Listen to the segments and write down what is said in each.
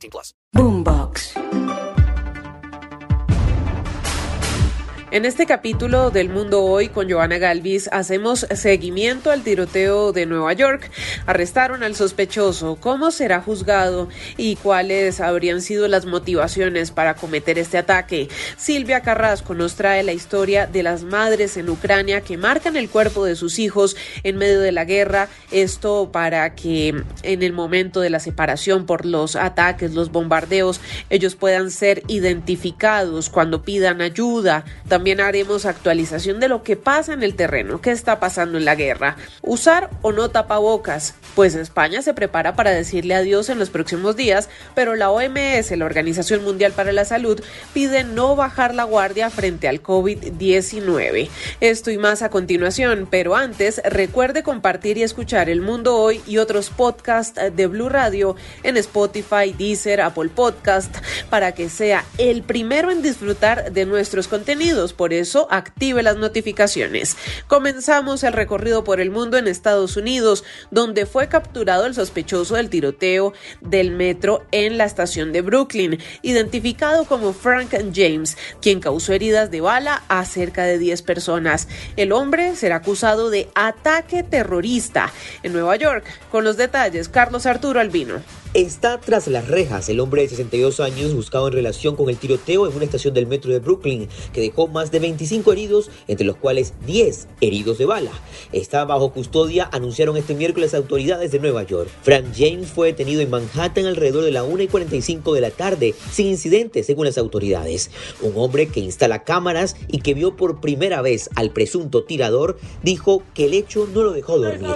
18 plus. Boombox. En este capítulo del Mundo Hoy con Joana Galvis hacemos seguimiento al tiroteo de Nueva York. Arrestaron al sospechoso, cómo será juzgado y cuáles habrían sido las motivaciones para cometer este ataque. Silvia Carrasco nos trae la historia de las madres en Ucrania que marcan el cuerpo de sus hijos en medio de la guerra. Esto para que en el momento de la separación por los ataques, los bombardeos, ellos puedan ser identificados cuando pidan ayuda. Haremos actualización de lo que pasa en el terreno, qué está pasando en la guerra. Usar o no tapabocas, pues España se prepara para decirle adiós en los próximos días, pero la OMS, la Organización Mundial para la Salud, pide no bajar la guardia frente al COVID-19. Esto y más a continuación, pero antes recuerde compartir y escuchar El Mundo Hoy y otros podcasts de Blue Radio en Spotify, Deezer, Apple Podcast, para que sea el primero en disfrutar de nuestros contenidos por eso active las notificaciones. Comenzamos el recorrido por el mundo en Estados Unidos, donde fue capturado el sospechoso del tiroteo del metro en la estación de Brooklyn, identificado como Frank James, quien causó heridas de bala a cerca de 10 personas. El hombre será acusado de ataque terrorista en Nueva York. Con los detalles, Carlos Arturo Albino. Está tras las rejas el hombre de 62 años buscado en relación con el tiroteo en una estación del metro de Brooklyn que dejó más de 25 heridos, entre los cuales 10 heridos de bala. Está bajo custodia, anunciaron este miércoles autoridades de Nueva York. Frank James fue detenido en Manhattan alrededor de la 1 y 45 de la tarde, sin incidentes según las autoridades. Un hombre que instala cámaras y que vio por primera vez al presunto tirador dijo que el hecho no lo dejó dormir.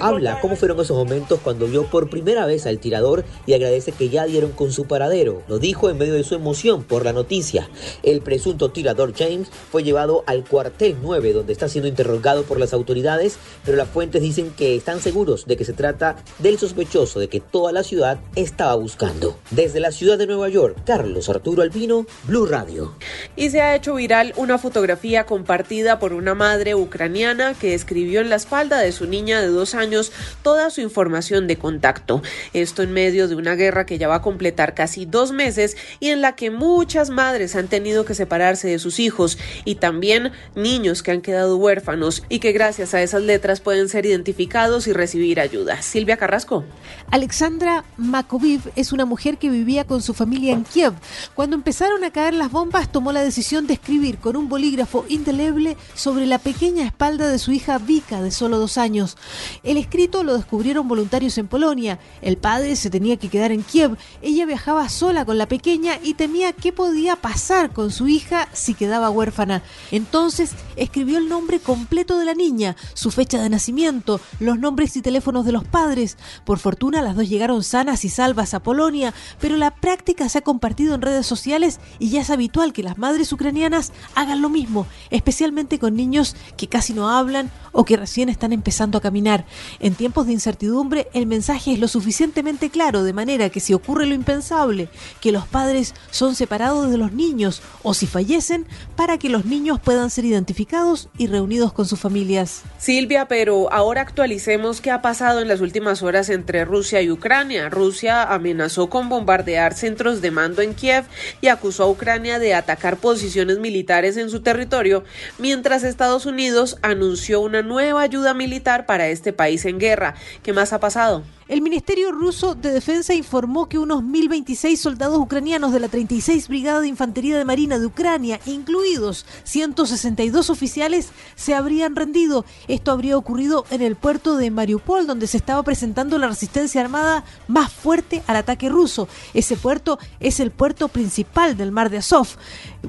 Habla cómo fueron esos momentos cuando vio por primera vez al tirador y agradece que ya dieron con su paradero. Lo dijo en medio de su emoción por la noticia. El presunto tirador James fue llevado al cuartel 9 donde está siendo interrogado por las autoridades, pero las fuentes dicen que están seguros de que se trata del sospechoso de que toda la ciudad estaba buscando. Desde la ciudad de Nueva York, Carlos Arturo Albino, Blue Radio. Y se ha hecho viral una fotografía compartida por una madre ucraniana que escribió en la espalda de su niña de dos años toda su información de contacto. Esto en medio de una guerra que ya va a completar casi dos meses y en la que muchas madres han tenido que separarse de sus hijos y también niños que han quedado huérfanos y que gracias a esas letras pueden ser identificados y recibir ayuda. Silvia Carrasco. Alexandra Makoviv es una mujer que vivía con su familia en Kiev. Cuando empezaron a caer las bombas, tomó la decisión de escribir con un bolígrafo indeleble sobre la pequeña espalda de su hija Vika, de solo dos años. El escrito lo descubrieron voluntarios en Polonia. El padre se tenía que quedar en Kiev. Ella viajaba sola con la pequeña y temía qué podía pasar con su hija si quedaba huérfana. Entonces escribió el nombre completo de la niña, su fecha de nacimiento, los nombres y teléfonos de los padres. Por fortuna las dos llegaron sanas y salvas a Polonia, pero la práctica se ha compartido en redes sociales y ya es habitual que las madres ucranianas hagan lo mismo, especialmente con niños que casi no hablan o que recién están empezando a caminar. En tiempos de incertidumbre, el mensaje es lo suficientemente claro, de manera que si ocurre lo impensable, que los padres son separados de los niños o si fallecen, para que los niños puedan ser identificados y reunidos con sus familias. Silvia, pero ahora actualicemos qué ha pasado en las últimas horas entre Rusia y Ucrania. Rusia amenazó con bombardear centros de mando en Kiev y acusó a Ucrania de atacar posiciones militares en su territorio, mientras Estados Unidos anunció una nueva ayuda militar para este país en guerra. ¿Qué más ha pasado? El Ministerio ruso de Defensa informó que unos 1.026 soldados ucranianos de la 36 Brigada de Infantería de Marina de Ucrania, incluidos 162 oficiales, se habrían rendido. Esto habría ocurrido en el puerto de Mariupol, donde se estaba presentando la resistencia armada más fuerte al ataque ruso. Ese puerto es el puerto principal del mar de Azov.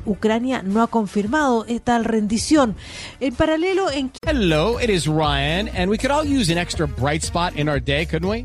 Ucrania no ha confirmado esta rendición. En paralelo, en Hello, it is Ryan, and we could all use an extra bright spot in our day, couldn't we?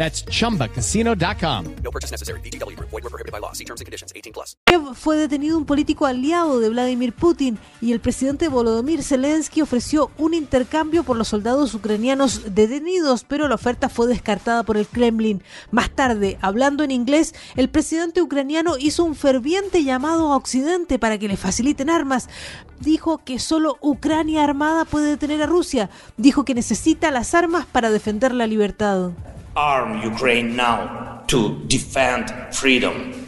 That's chumbacasino.com. No purchase necessary. VGW Group. Void were prohibited by law. See terms and conditions. 18 plus. Fue detenido un político aliado de Vladimir Putin y el presidente Volodymyr Zelensky ofreció un intercambio por los soldados ucranianos detenidos, pero la oferta fue descartada por el Kremlin. Más tarde, hablando en inglés, el presidente ucraniano hizo un ferviente llamado a Occidente para que le faciliten armas. Dijo que solo Ucrania armada puede detener a Rusia. Dijo que necesita las armas para defender la libertad. Arm Ukraine now to defend freedom.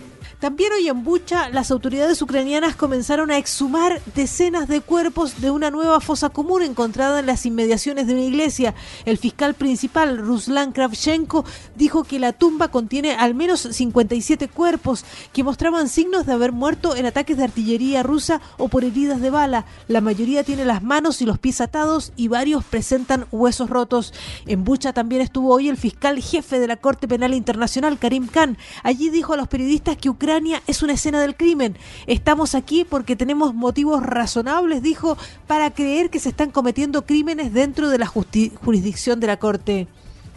También hoy en Bucha, las autoridades ucranianas comenzaron a exhumar decenas de cuerpos de una nueva fosa común encontrada en las inmediaciones de una iglesia. El fiscal principal, Ruslan Kravchenko, dijo que la tumba contiene al menos 57 cuerpos que mostraban signos de haber muerto en ataques de artillería rusa o por heridas de bala. La mayoría tiene las manos y los pies atados y varios presentan huesos rotos. En Bucha también estuvo hoy el fiscal jefe de la Corte Penal Internacional, Karim Khan. Allí dijo a los periodistas que Ucrania es una escena del crimen. Estamos aquí porque tenemos motivos razonables, dijo, para creer que se están cometiendo crímenes dentro de la jurisdicción de la Corte.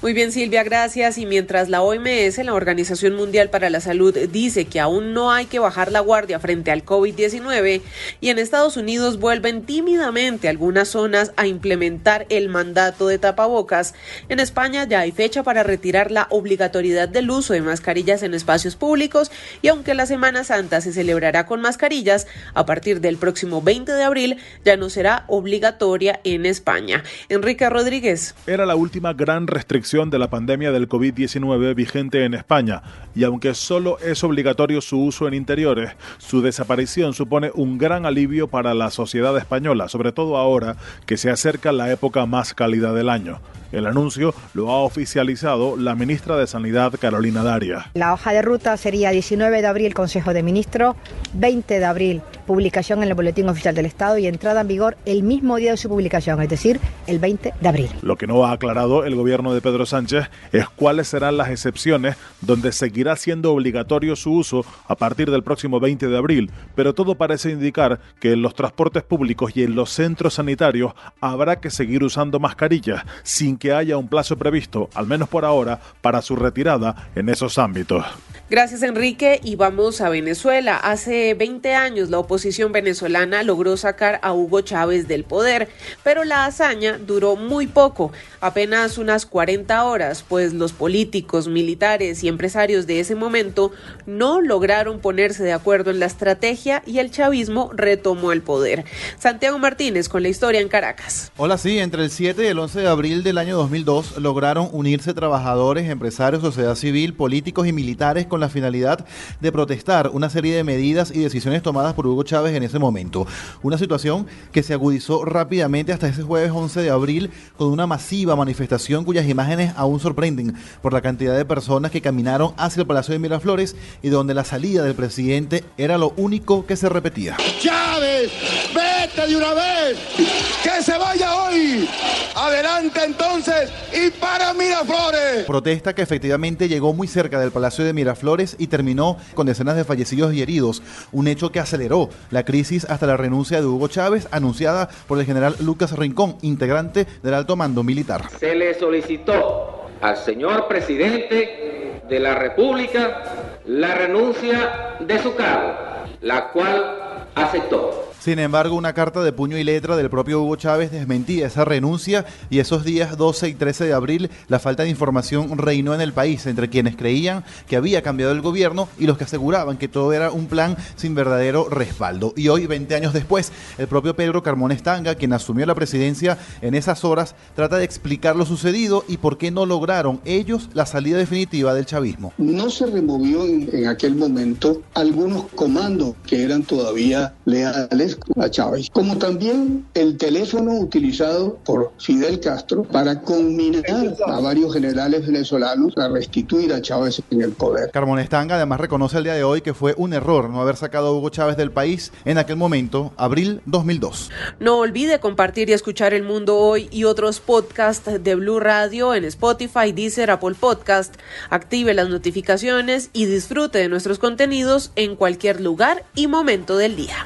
Muy bien, Silvia, gracias. Y mientras la OMS, la Organización Mundial para la Salud, dice que aún no hay que bajar la guardia frente al COVID-19 y en Estados Unidos vuelven tímidamente algunas zonas a implementar el mandato de tapabocas, en España ya hay fecha para retirar la obligatoriedad del uso de mascarillas en espacios públicos y aunque la Semana Santa se celebrará con mascarillas, a partir del próximo 20 de abril ya no será obligatoria en España. Enrique Rodríguez. Era la última gran restricción de la pandemia del COVID-19 vigente en España, y aunque solo es obligatorio su uso en interiores, su desaparición supone un gran alivio para la sociedad española, sobre todo ahora que se acerca la época más cálida del año. El anuncio lo ha oficializado la ministra de Sanidad, Carolina Daria. La hoja de ruta sería 19 de abril Consejo de Ministros, 20 de abril publicación en el Boletín Oficial del Estado y entrada en vigor el mismo día de su publicación, es decir, el 20 de abril. Lo que no ha aclarado el gobierno de Pedro Sánchez es cuáles serán las excepciones donde seguirá siendo obligatorio su uso a partir del próximo 20 de abril, pero todo parece indicar que en los transportes públicos y en los centros sanitarios habrá que seguir usando mascarillas sin que haya un plazo previsto, al menos por ahora, para su retirada en esos ámbitos. Gracias Enrique y vamos a Venezuela. Hace 20 años la oposición venezolana logró sacar a Hugo Chávez del poder, pero la hazaña duró muy poco, apenas unas 40 horas, pues los políticos, militares y empresarios de ese momento no lograron ponerse de acuerdo en la estrategia y el chavismo retomó el poder. Santiago Martínez con la historia en Caracas. Hola, sí, entre el 7 y el 11 de abril del año 2002 lograron unirse trabajadores, empresarios, sociedad civil, políticos y militares con la finalidad de protestar una serie de medidas y decisiones tomadas por Hugo Chávez en ese momento. Una situación que se agudizó rápidamente hasta ese jueves 11 de abril con una masiva manifestación cuyas imágenes aún sorprenden por la cantidad de personas que caminaron hacia el Palacio de Miraflores y donde la salida del presidente era lo único que se repetía. Chávez, de una vez, que se vaya hoy. Adelante entonces y para Miraflores. Protesta que efectivamente llegó muy cerca del Palacio de Miraflores y terminó con decenas de fallecidos y heridos, un hecho que aceleró la crisis hasta la renuncia de Hugo Chávez anunciada por el general Lucas Rincón, integrante del alto mando militar. Se le solicitó al señor presidente de la República la renuncia de su cargo, la cual aceptó. Sin embargo, una carta de puño y letra del propio Hugo Chávez desmentía esa renuncia y esos días 12 y 13 de abril la falta de información reinó en el país entre quienes creían que había cambiado el gobierno y los que aseguraban que todo era un plan sin verdadero respaldo. Y hoy, 20 años después, el propio Pedro Carmón Estanga, quien asumió la presidencia en esas horas, trata de explicar lo sucedido y por qué no lograron ellos la salida definitiva del chavismo. No se removió en, en aquel momento algunos comandos que eran todavía leales a Chávez, como también el teléfono utilizado por Fidel Castro para conminar a varios generales venezolanos a restituir a Chávez en el poder. Carmón Estanga además reconoce el día de hoy que fue un error no haber sacado a Hugo Chávez del país en aquel momento, abril 2002. No olvide compartir y escuchar El Mundo Hoy y otros podcasts de Blue Radio en Spotify, Deezer, Apple Podcast. Active las notificaciones y disfrute de nuestros contenidos en cualquier lugar y momento del día.